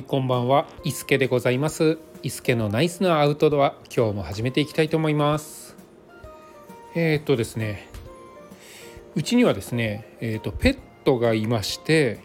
はいこんばんは、伊助でございます。伊助のナイスなアウトドア、今日も始めていきたいと思います。えー、っとですね、うちにはですね、えー、っとペットがいまして、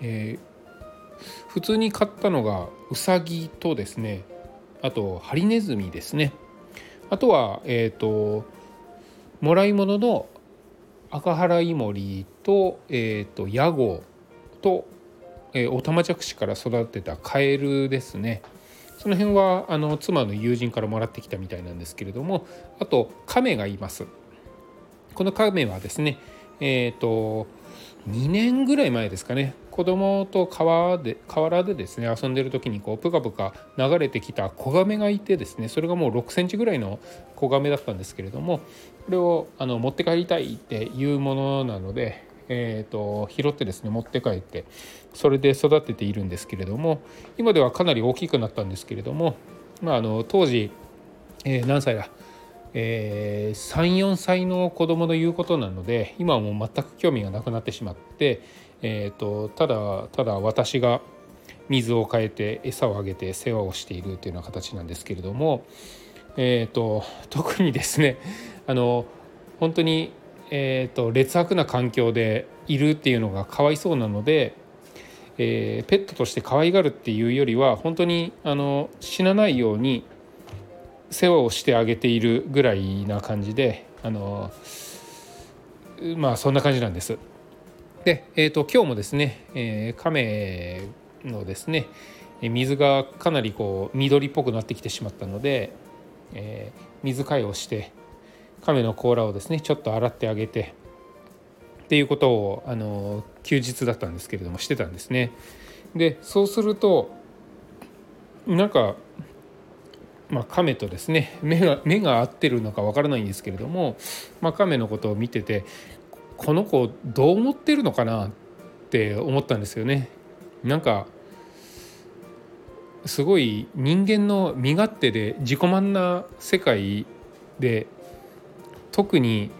えー普通に飼ったのがウサギとですね、あとハリネズミですね。あとはえー、っともらい物の赤原イモリとえー、っとヤゴとえー、オタマジャクシから育てたカエルですね。その辺はあの妻の友人からもらってきたみたいなんですけれどもあとカメがいます。このカメはですねえっ、と2年ぐらい前ですかね。子供と川で河原でですね遊んでる時にこうプカプカ流れてきた子ガメがいてですねそれがもう6センチぐらいの子ガメだったんですけれどもこれをあの持って帰りたいっていうものなのでえー、と拾ってですね持って帰ってそれで育てているんですけれども今ではかなり大きくなったんですけれども、まあ、あの当時、えー何歳だ、えー34歳の子供の言うことなので今はもう全く興味がなくなってしまって、えー、とただただ私が水を変えて餌をあげて世話をしているというような形なんですけれども、えー、と特にですねあの本当にえー、と劣悪な環境でいるっていうのがかわいそうなので、えーペットとして可愛がるっていうよりは本当にあの死なないように世話をしてあげているぐらいな感じであのまあそんな感じなんです。で、えー、と今日もですね、えー、亀のですね水がかなりこう緑っぽくなってきてしまったので、えー水替えをして亀の甲羅をですねちょっと洗ってあげてっていうことをあの休日だったんですけれどもしてたんですね。でそうするとなんか、まあ、亀とですね目が目が合ってるのかわからないんですけれども、まあ、亀のことを見ててこの子どう思ってるのかなって思ったんですよね。なんかすごい人間の身勝手で自己満な世界で特に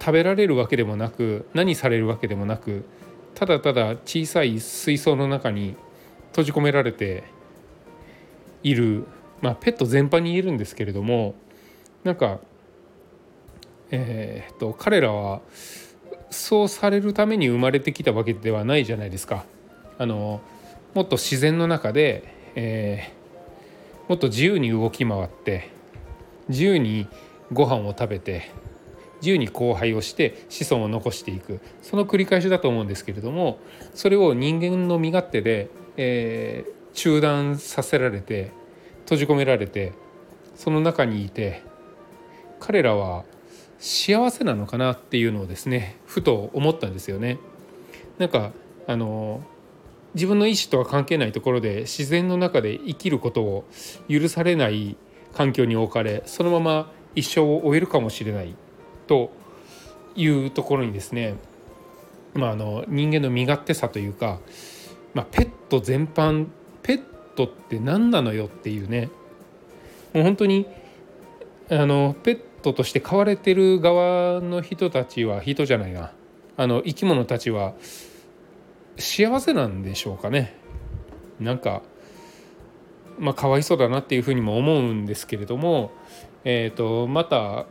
食べられるわけでもなく何されるわけでもなくただただ小さい水槽の中に閉じ込められている、まあ、ペット全般に言えるんですけれどもなんか、えーっと彼らはそうされるために生まれてきたわけではないじゃないですか。あのもっと自然の中で、えーもっと自由に動き回って自由にご飯を食べて自由に交配をして子孫を残していくその繰り返しだと思うんですけれどもそれを人間の身勝手で、えー中断させられて閉じ込められてその中にいて彼らは幸せなのかなっていうのをですねふと思ったんですよね。なんかあの自分の意思とは関係ないところで自然の中で生きることを許されない環境に置かれそのまま一生を終えるかもしれないというところにですね、まあ、あの人間の身勝手さというか、まあ、ペット全般ペットって何なのよっていうねもう本当にあのペットとして飼われてる側の人たちは人じゃないなあの生き物たちは幸せなんでしょうかね。なんかまあかわいそうだなっていうふうにも思うんですけれども、えー、とまた、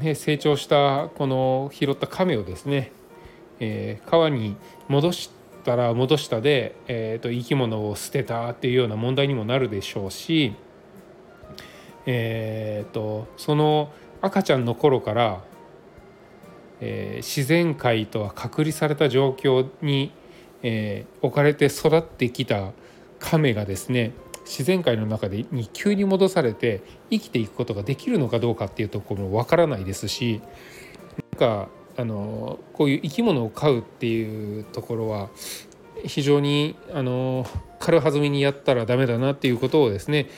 ね、成長したこの拾った亀をですね、えー川に戻したら戻したで、えー、と生き物を捨てたっていうような問題にもなるでしょうし、えー、とその赤ちゃんの頃から、えー自然界とは隔離された状況に、えー置かれて育ってきた亀がですね自然界の中でに急に戻されて生きていくことができるのかどうかっていうところもわからないですしなんかあのこういう生き物を飼うっていうところは非常にあの軽はずみにやったらダメだなっていうことをですね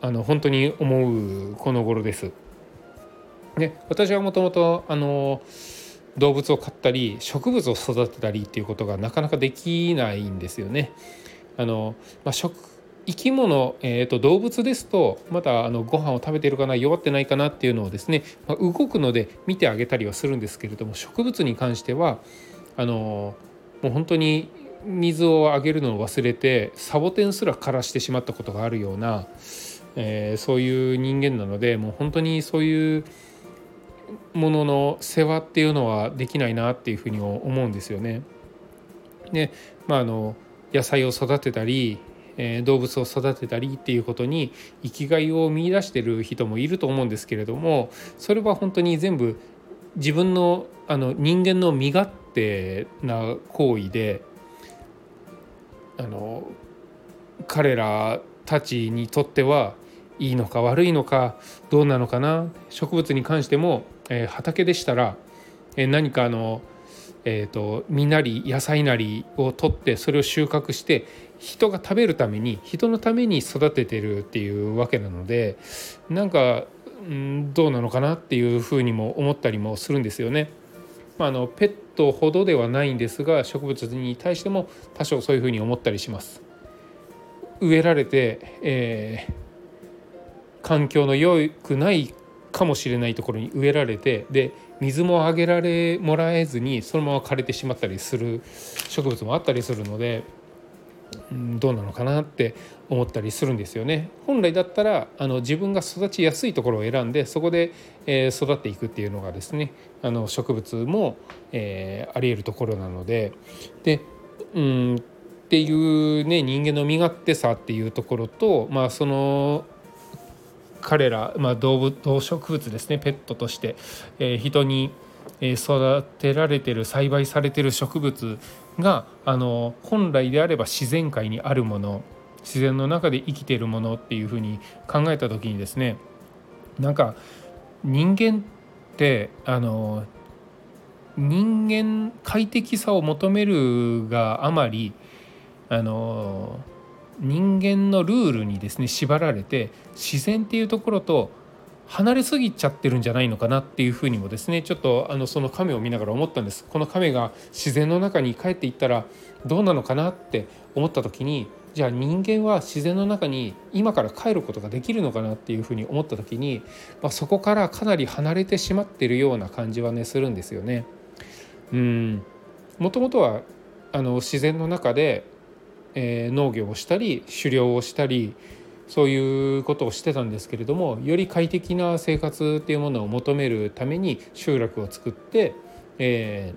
あの本当に思うこの頃です。ね、私はもともとあの動物を飼ったり植物を育てたりっていうことがなかなかできないんですよね。あのまあ、食生き物、えー、と動物ですとまだあのご飯を食べてるかな弱ってないかなっていうのをですね、まあ、動くので見てあげたりはするんですけれども植物に関してはあのもう本当に水をあげるのを忘れてサボテンすら枯らしてしまったことがあるような、えー、そういう人間なのでもう本当にそういうものの世話っていうのはできないなっていうふうに思うんですよね。でまああの野菜を育てたり、え、動物を育てたりっていうことに生きがいを見いだしてる人もいると思うんですけれどもそれは本当に全部自分のあの人間の身勝手な行為であの彼らたちにとってはいいのか悪いのかどうなのかな植物に関しても、えー、畑でしたら、えー、何かあの、えーと、実なり野菜なりを取ってそれを収穫して人が食べるために人のために育ててるっていうわけなのでなんか、うん、どうなのかなっていうふうにも思ったりもするんですよね。まあ、あのペットほどではないんですが植物に対しても多少そういうふうに思ったりします。植えられて、えー、環境の良くないかもしれないところに植えられてで水もあげられもらえずにそのまま枯れてしまったりする植物もあったりするので、どうなのかなって思ったりするんですよね。本来だったらあの自分が育ちやすいところを選んでそこで、えー、育っていくっていうのがですねあの植物も、えー、ありえるところなのででうんっていうね人間の身勝手さっていうところと、まあ、その彼ら、まあ、動物動植物ですねペットとして、えー、人に育てられてる栽培されてる植物があの本来であれば自然界にあるもの自然の中で生きてるものっていうふうに考えた時にですねなんか人間ってあの人間快適さを求めるがあまりあの人間のルールにですね縛られて自然っていうところと離れすぎちゃってるんじゃないのかなっていうふうにもですねちょっとあのその亀を見ながら思ったんですこの亀が自然の中に帰っていったらどうなのかなって思った時にじゃあ人間は自然の中に今から帰ることができるのかなっていうふうに思った時に、まあ、そこからかなり離れてしまってるような感じはねするんですよね。うんもともとはあの自然の中でえー、農業をしたり狩猟をしたりそういうことをしてたんですけれどもより快適な生活っていうものを求めるために集落を作って、え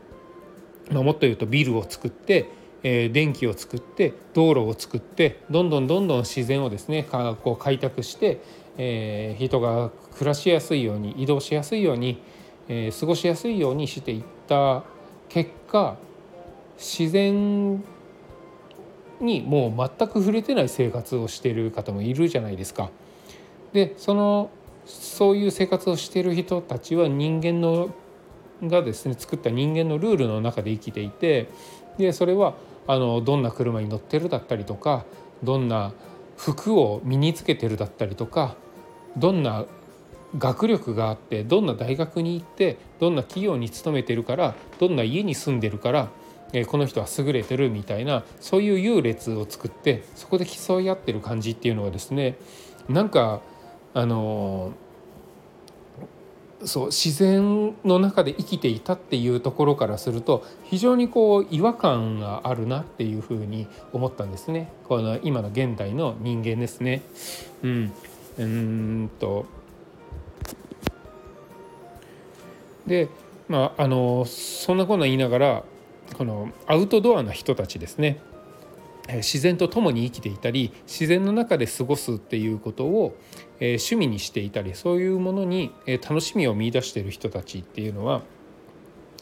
ーまあ、もっと言うとビルを作って、えー、電気を作って道路を作ってどんどんどんどん自然をですねかこう開拓して、えー、人が暮らしやすいように移動しやすいように、え、過ごしやすいようにしていった結果自然にもう全く触れてない生活をしている方もいるじゃないですか。でそのそういう生活をしている人たちは人間のがですね作った人間のルールの中で生きていてでそれはあのどんな車に乗ってるだったりとかどんな服を身につけてるだったりとかどんな学力があってどんな大学に行ってどんな企業に勤めてるからどんな家に住んでるからえこの人は優れてるみたいなそういう優劣を作ってそこで競い合ってる感じっていうのがですねなんかあのそう自然の中で生きていたっていうところからすると非常にこう違和感があるなっていうふうに思ったんですね。この今の現代の人間ですね。うん、うんと。でまああのそんなこと言いながらこのアウトドアな人たちですね自然と共に生きていたり自然の中で過ごすっていうことを趣味にしていたりそういうものに楽しみを見いだしている人たちっていうのは、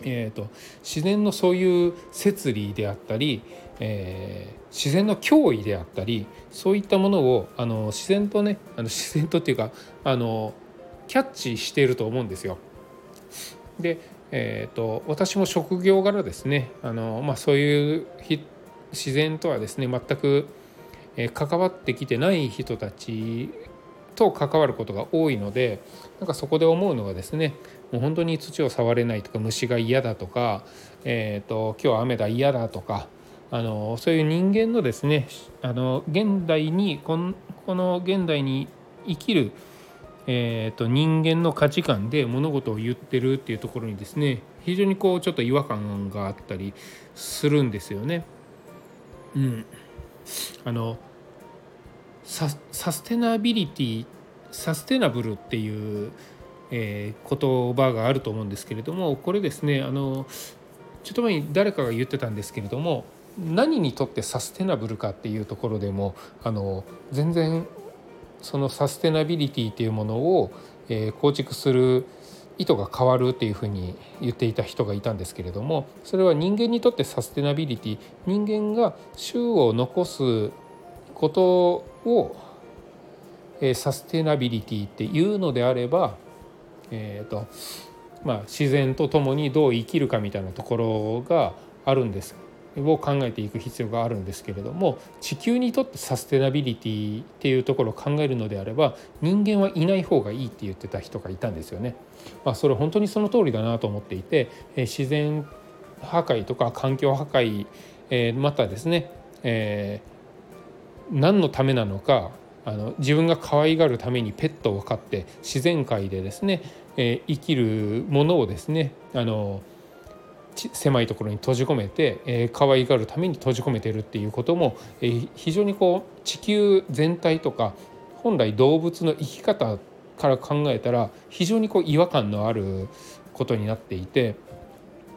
えーと、自然のそういう摂理であったり、えー、自然の脅威であったりそういったものをあの自然とねあの自然とっていうかあのキャッチしていると思うんですよ。でえーと、私も職業柄ですね。あの、まあ、そういう自然とはですね全く関わってきてない人たちと関わることが多いのでなんかそこで思うのがですねもう本当に土を触れないとか虫が嫌だとか、えーと、今日は雨だ嫌だとかあのそういう人間のですねあの現代にこの現代に生きるえーと、人間の価値観で物事を言ってるっていうところにですね非常にこうちょっと違和感があったりするんですよね。うんあのサステナビリティサステナブルっていう、えー、言葉があると思うんですけれどもこれですねあのちょっと前に誰かが言ってたんですけれども何にとってサステナブルかっていうところでもあの全然そのサステナビリティっていうものを、え、構築する意図が変わるっていうふうに言っていた人がいたんですけれどもそれは人間にとってサステナビリティ人間が種を残すことを、え、サステナビリティっていうのであれば、えーとまあ、自然と共にどう生きるかみたいなところがあるんです。を考えていく必要があるんですけれども地球にとってサステナビリティっていうところを考えるのであれば人間はいない方がいいって言ってた人がいたんですよね。まあ、それ本当にその通りだなと思っていて自然破壊とか環境破壊、えまたですね、えー、何のためなのかあの自分が可愛がるためにペットを飼って自然界でですね、えー、生きるものをですねあの狭いところに閉じ込めて、えー、可愛がるために閉じ込めてるっていうことも、えー、非常にこう地球全体とか本来動物の生き方から考えたら非常にこう違和感のあることになっていて、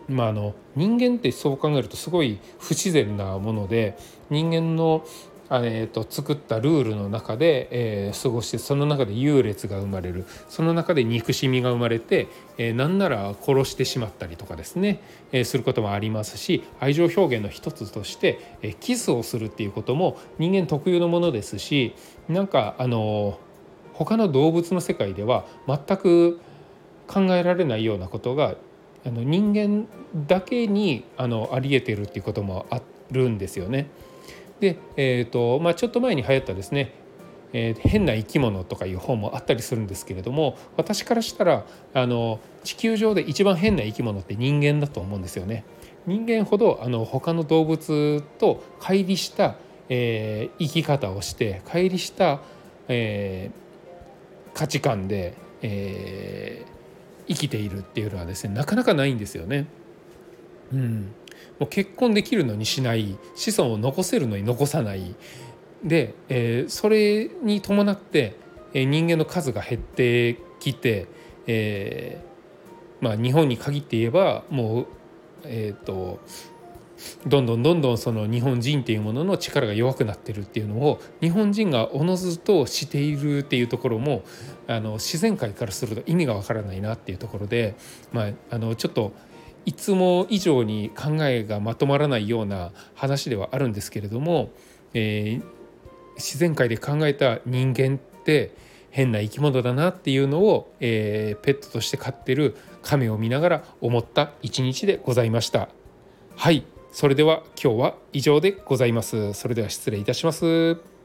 まあ、あの人間ってそう考えるとすごい不自然なもので人間のえーと、作ったルールの中で、えー、過ごしてその中で優劣が生まれるその中で憎しみが生まれて、えー、何なら殺してしまったりとかですね、えー、することもありますし愛情表現の一つとして、えー、キスをするっていうことも人間特有のものですしなんかあの他の動物の世界では全く考えられないようなことがあの人間だけにあのありえてるっていうこともあるんですよね。で、えーとまあ、ちょっと前に流行ったですねえー、変な生き物とかいう本もあったりするんですけれども私からしたらあの地球上で一番変な生き物って人間だと思うんですよね。人間ほどあの他の動物と乖離した、えー、生き方をして乖離した、えー、価値観で、えー、生きているっていうのはですねなかなかないんですよね。うん、もう結婚できるのにしない子孫を残せるのに残さない。で、えー、それに伴って、えー、人間の数が減ってきて、えー、まあ、日本に限って言えばもう、えーと、どんどんどんどんその日本人っていうものの力が弱くなってるっていうのを日本人がおのずとしているっていうところもあの自然界からすると意味がわからないなっていうところで、まあ、あのちょっといつも以上に考えがまとまらないような話ではあるんですけれども、えー、自然界で考えた人間って変な生き物だなっていうのを、えー、ペットとして飼ってる亀を見ながら思った一日でございました。はいそれでは今日は以上でございます。それでは失礼いたします。